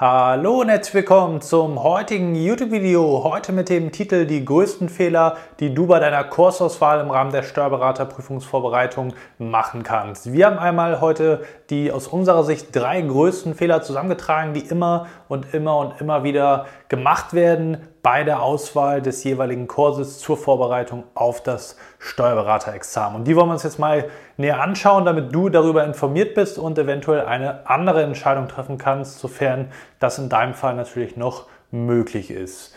Hallo und herzlich willkommen zum heutigen YouTube-Video. Heute mit dem Titel Die größten Fehler, die du bei deiner Kursauswahl im Rahmen der Steuerberaterprüfungsvorbereitung machen kannst. Wir haben einmal heute die aus unserer Sicht drei größten Fehler zusammengetragen, die immer und immer und immer wieder gemacht werden bei der Auswahl des jeweiligen Kurses zur Vorbereitung auf das Steuerberaterexamen. Und die wollen wir uns jetzt mal näher anschauen, damit du darüber informiert bist und eventuell eine andere Entscheidung treffen kannst, sofern das in deinem Fall natürlich noch möglich ist.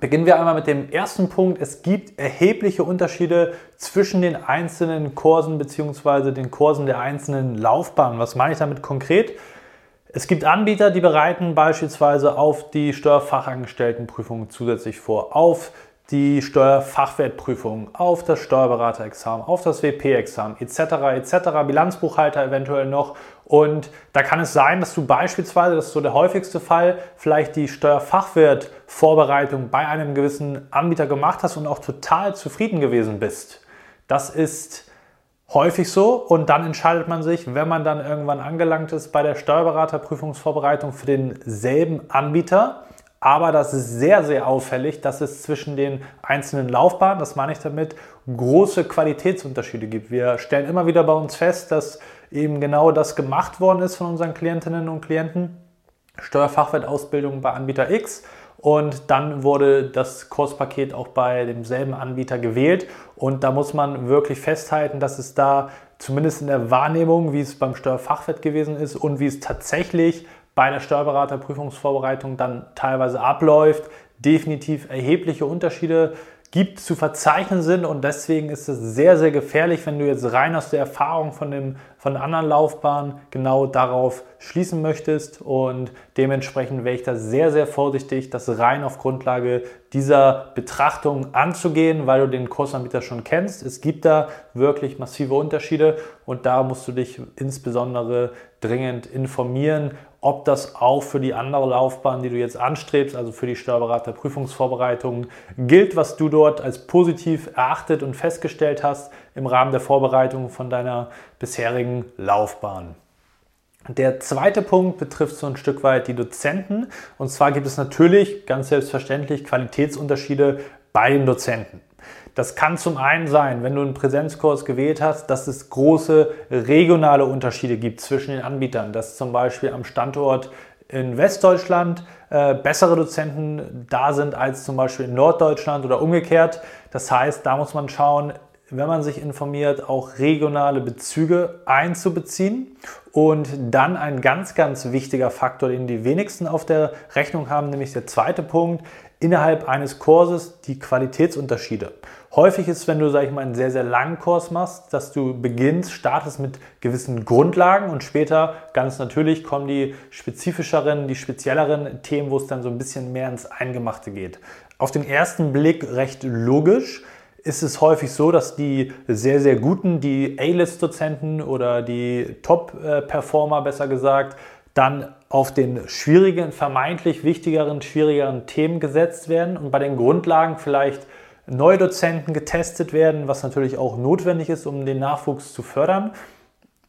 Beginnen wir einmal mit dem ersten Punkt. Es gibt erhebliche Unterschiede zwischen den einzelnen Kursen bzw. den Kursen der einzelnen Laufbahnen. Was meine ich damit konkret? Es gibt Anbieter, die bereiten beispielsweise auf die Steuerfachangestelltenprüfung zusätzlich vor, auf die Steuerfachwertprüfung, auf das Steuerberaterexamen, auf das WP-Examen etc. etc. Bilanzbuchhalter eventuell noch. Und da kann es sein, dass du beispielsweise, das ist so der häufigste Fall, vielleicht die Steuerfachwertvorbereitung bei einem gewissen Anbieter gemacht hast und auch total zufrieden gewesen bist. Das ist häufig so und dann entscheidet man sich, wenn man dann irgendwann angelangt ist bei der Steuerberaterprüfungsvorbereitung für denselben Anbieter. Aber das ist sehr, sehr auffällig, dass es zwischen den einzelnen Laufbahnen, das meine ich damit, große Qualitätsunterschiede gibt. Wir stellen immer wieder bei uns fest, dass eben genau das gemacht worden ist von unseren Klientinnen und Klienten. Steuerfachwertausbildung bei Anbieter X und dann wurde das Kurspaket auch bei demselben Anbieter gewählt. Und da muss man wirklich festhalten, dass es da zumindest in der Wahrnehmung, wie es beim Steuerfachwirt gewesen ist und wie es tatsächlich bei der Steuerberaterprüfungsvorbereitung dann teilweise abläuft, definitiv erhebliche Unterschiede gibt, zu verzeichnen sind. Und deswegen ist es sehr, sehr gefährlich, wenn du jetzt rein aus der Erfahrung von, dem, von der anderen Laufbahn genau darauf schließen möchtest. Und dementsprechend wäre ich da sehr, sehr vorsichtig, das rein auf Grundlage dieser Betrachtung anzugehen, weil du den Kursanbieter schon kennst. Es gibt da wirklich massive Unterschiede. Und da musst du dich insbesondere dringend informieren ob das auch für die andere Laufbahn, die du jetzt anstrebst, also für die Steuerberaterprüfungsvorbereitung, gilt, was du dort als positiv erachtet und festgestellt hast im Rahmen der Vorbereitung von deiner bisherigen Laufbahn. Der zweite Punkt betrifft so ein Stück weit die Dozenten. Und zwar gibt es natürlich ganz selbstverständlich Qualitätsunterschiede bei den Dozenten. Das kann zum einen sein, wenn du einen Präsenzkurs gewählt hast, dass es große regionale Unterschiede gibt zwischen den Anbietern, dass zum Beispiel am Standort in Westdeutschland äh, bessere Dozenten da sind als zum Beispiel in Norddeutschland oder umgekehrt. Das heißt, da muss man schauen, wenn man sich informiert, auch regionale Bezüge einzubeziehen. Und dann ein ganz, ganz wichtiger Faktor, den die wenigsten auf der Rechnung haben, nämlich der zweite Punkt, innerhalb eines Kurses die Qualitätsunterschiede. Häufig ist, wenn du, sag ich mal, einen sehr, sehr langen Kurs machst, dass du beginnst, startest mit gewissen Grundlagen und später ganz natürlich kommen die spezifischeren, die spezielleren Themen, wo es dann so ein bisschen mehr ins Eingemachte geht. Auf den ersten Blick recht logisch ist es häufig so, dass die sehr, sehr guten, die A-List-Dozenten oder die Top-Performer besser gesagt, dann auf den schwierigen, vermeintlich wichtigeren, schwierigeren Themen gesetzt werden und bei den Grundlagen vielleicht neue Dozenten getestet werden, was natürlich auch notwendig ist, um den Nachwuchs zu fördern.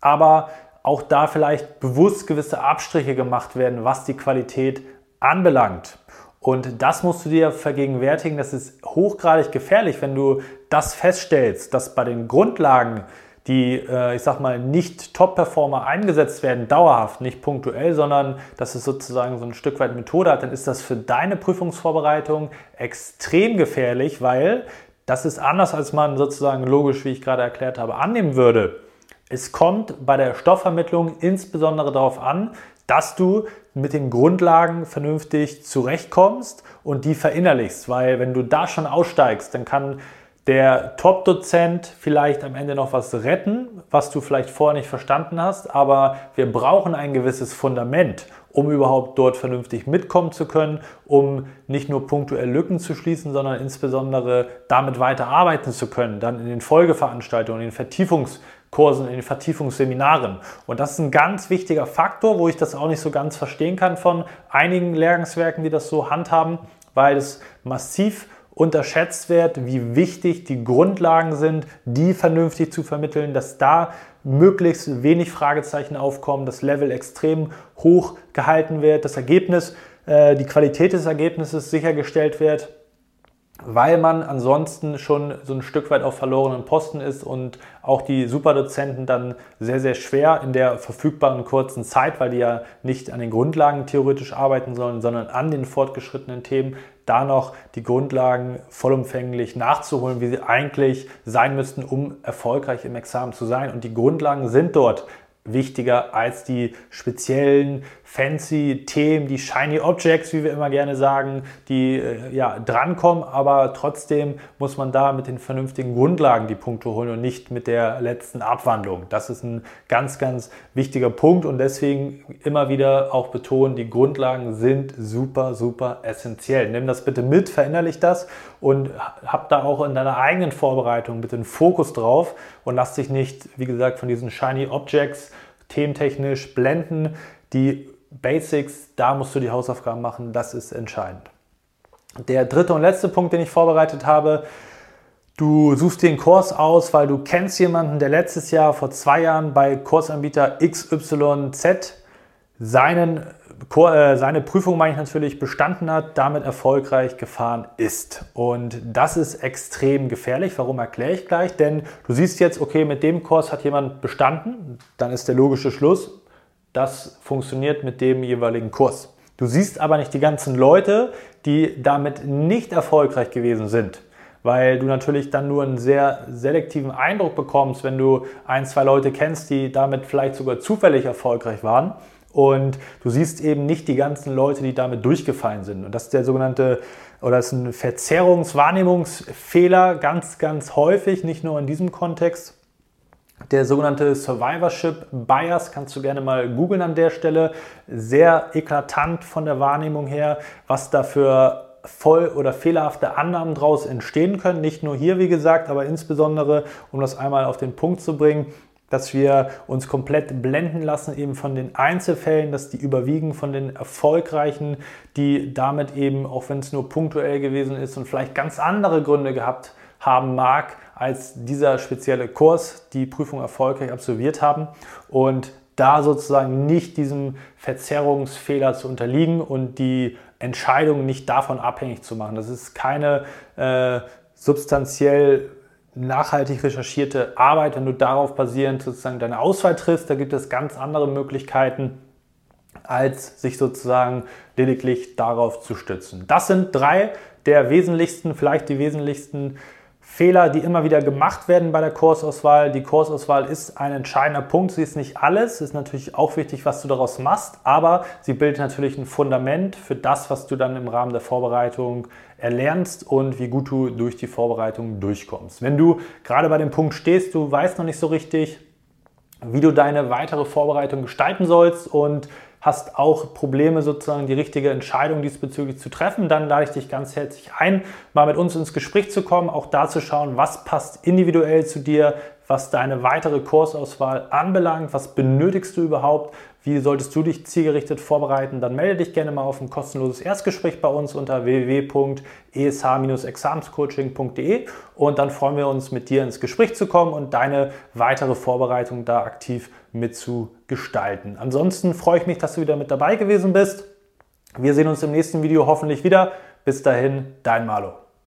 Aber auch da vielleicht bewusst gewisse Abstriche gemacht werden, was die Qualität anbelangt. Und das musst du dir vergegenwärtigen. Das ist hochgradig gefährlich, wenn du das feststellst, dass bei den Grundlagen die, äh, ich sag mal, nicht Top-Performer eingesetzt werden, dauerhaft, nicht punktuell, sondern dass es sozusagen so ein Stück weit Methode hat, dann ist das für deine Prüfungsvorbereitung extrem gefährlich, weil das ist anders, als man sozusagen logisch, wie ich gerade erklärt habe, annehmen würde. Es kommt bei der Stoffvermittlung insbesondere darauf an, dass du mit den Grundlagen vernünftig zurechtkommst und die verinnerlichst, weil wenn du da schon aussteigst, dann kann der Top-Dozent vielleicht am Ende noch was retten, was du vielleicht vorher nicht verstanden hast, aber wir brauchen ein gewisses Fundament, um überhaupt dort vernünftig mitkommen zu können, um nicht nur punktuell Lücken zu schließen, sondern insbesondere damit weiter arbeiten zu können, dann in den Folgeveranstaltungen, in den Vertiefungskursen, in den Vertiefungsseminaren. Und das ist ein ganz wichtiger Faktor, wo ich das auch nicht so ganz verstehen kann von einigen Lehrgangswerken, die das so handhaben, weil es massiv unterschätzt wird, wie wichtig die Grundlagen sind, die vernünftig zu vermitteln, dass da möglichst wenig Fragezeichen aufkommen, das Level extrem hoch gehalten wird, das Ergebnis, äh, die Qualität des Ergebnisses sichergestellt wird weil man ansonsten schon so ein Stück weit auf verlorenen Posten ist und auch die Superdozenten dann sehr, sehr schwer in der verfügbaren kurzen Zeit, weil die ja nicht an den Grundlagen theoretisch arbeiten sollen, sondern an den fortgeschrittenen Themen, da noch die Grundlagen vollumfänglich nachzuholen, wie sie eigentlich sein müssten, um erfolgreich im Examen zu sein. Und die Grundlagen sind dort wichtiger als die speziellen fancy Themen, die shiny Objects, wie wir immer gerne sagen, die äh, ja drankommen, aber trotzdem muss man da mit den vernünftigen Grundlagen die Punkte holen und nicht mit der letzten Abwandlung. Das ist ein ganz, ganz wichtiger Punkt und deswegen immer wieder auch betonen, die Grundlagen sind super, super essentiell. Nimm das bitte mit, verinnerlich das und hab da auch in deiner eigenen Vorbereitung bitte einen Fokus drauf und lass dich nicht, wie gesagt, von diesen shiny Objects thementechnisch blenden. Die Basics, da musst du die Hausaufgaben machen, das ist entscheidend. Der dritte und letzte Punkt, den ich vorbereitet habe, du suchst dir einen Kurs aus, weil du kennst jemanden, der letztes Jahr, vor zwei Jahren bei Kursanbieter XYZ seinen, äh, seine Prüfung, meine ich natürlich, bestanden hat, damit erfolgreich gefahren ist. Und das ist extrem gefährlich. Warum erkläre ich gleich? Denn du siehst jetzt, okay, mit dem Kurs hat jemand bestanden, dann ist der logische Schluss, das funktioniert mit dem jeweiligen Kurs. Du siehst aber nicht die ganzen Leute, die damit nicht erfolgreich gewesen sind, weil du natürlich dann nur einen sehr selektiven Eindruck bekommst, wenn du ein, zwei Leute kennst, die damit vielleicht sogar zufällig erfolgreich waren. Und du siehst eben nicht die ganzen Leute, die damit durchgefallen sind. Und das ist der sogenannte, oder das ist ein Verzerrungswahrnehmungsfehler, ganz, ganz häufig, nicht nur in diesem Kontext. Der sogenannte Survivorship Bias kannst du gerne mal googeln an der Stelle. Sehr eklatant von der Wahrnehmung her, was da für voll oder fehlerhafte Annahmen daraus entstehen können. Nicht nur hier, wie gesagt, aber insbesondere, um das einmal auf den Punkt zu bringen, dass wir uns komplett blenden lassen eben von den Einzelfällen, dass die überwiegen von den erfolgreichen, die damit eben, auch wenn es nur punktuell gewesen ist und vielleicht ganz andere Gründe gehabt haben mag, als dieser spezielle Kurs die Prüfung erfolgreich absolviert haben und da sozusagen nicht diesem Verzerrungsfehler zu unterliegen und die Entscheidung nicht davon abhängig zu machen. Das ist keine äh, substanziell nachhaltig recherchierte Arbeit, wenn du darauf basierend sozusagen deine Auswahl triffst, da gibt es ganz andere Möglichkeiten, als sich sozusagen lediglich darauf zu stützen. Das sind drei der wesentlichsten, vielleicht die wesentlichsten Fehler, die immer wieder gemacht werden bei der Kursauswahl. Die Kursauswahl ist ein entscheidender Punkt. Sie ist nicht alles. Es ist natürlich auch wichtig, was du daraus machst, aber sie bildet natürlich ein Fundament für das, was du dann im Rahmen der Vorbereitung erlernst und wie gut du durch die Vorbereitung durchkommst. Wenn du gerade bei dem Punkt stehst, du weißt noch nicht so richtig, wie du deine weitere Vorbereitung gestalten sollst und hast auch Probleme, sozusagen die richtige Entscheidung diesbezüglich zu treffen, dann lade ich dich ganz herzlich ein, mal mit uns ins Gespräch zu kommen, auch da zu schauen, was passt individuell zu dir, was deine weitere Kursauswahl anbelangt, was benötigst du überhaupt, wie solltest du dich zielgerichtet vorbereiten, dann melde dich gerne mal auf ein kostenloses Erstgespräch bei uns unter www.esh-examenscoaching.de und dann freuen wir uns, mit dir ins Gespräch zu kommen und deine weitere Vorbereitung da aktiv mitzugestalten. Ansonsten freue ich mich, dass du wieder mit dabei gewesen bist. Wir sehen uns im nächsten Video hoffentlich wieder. Bis dahin, dein Malo.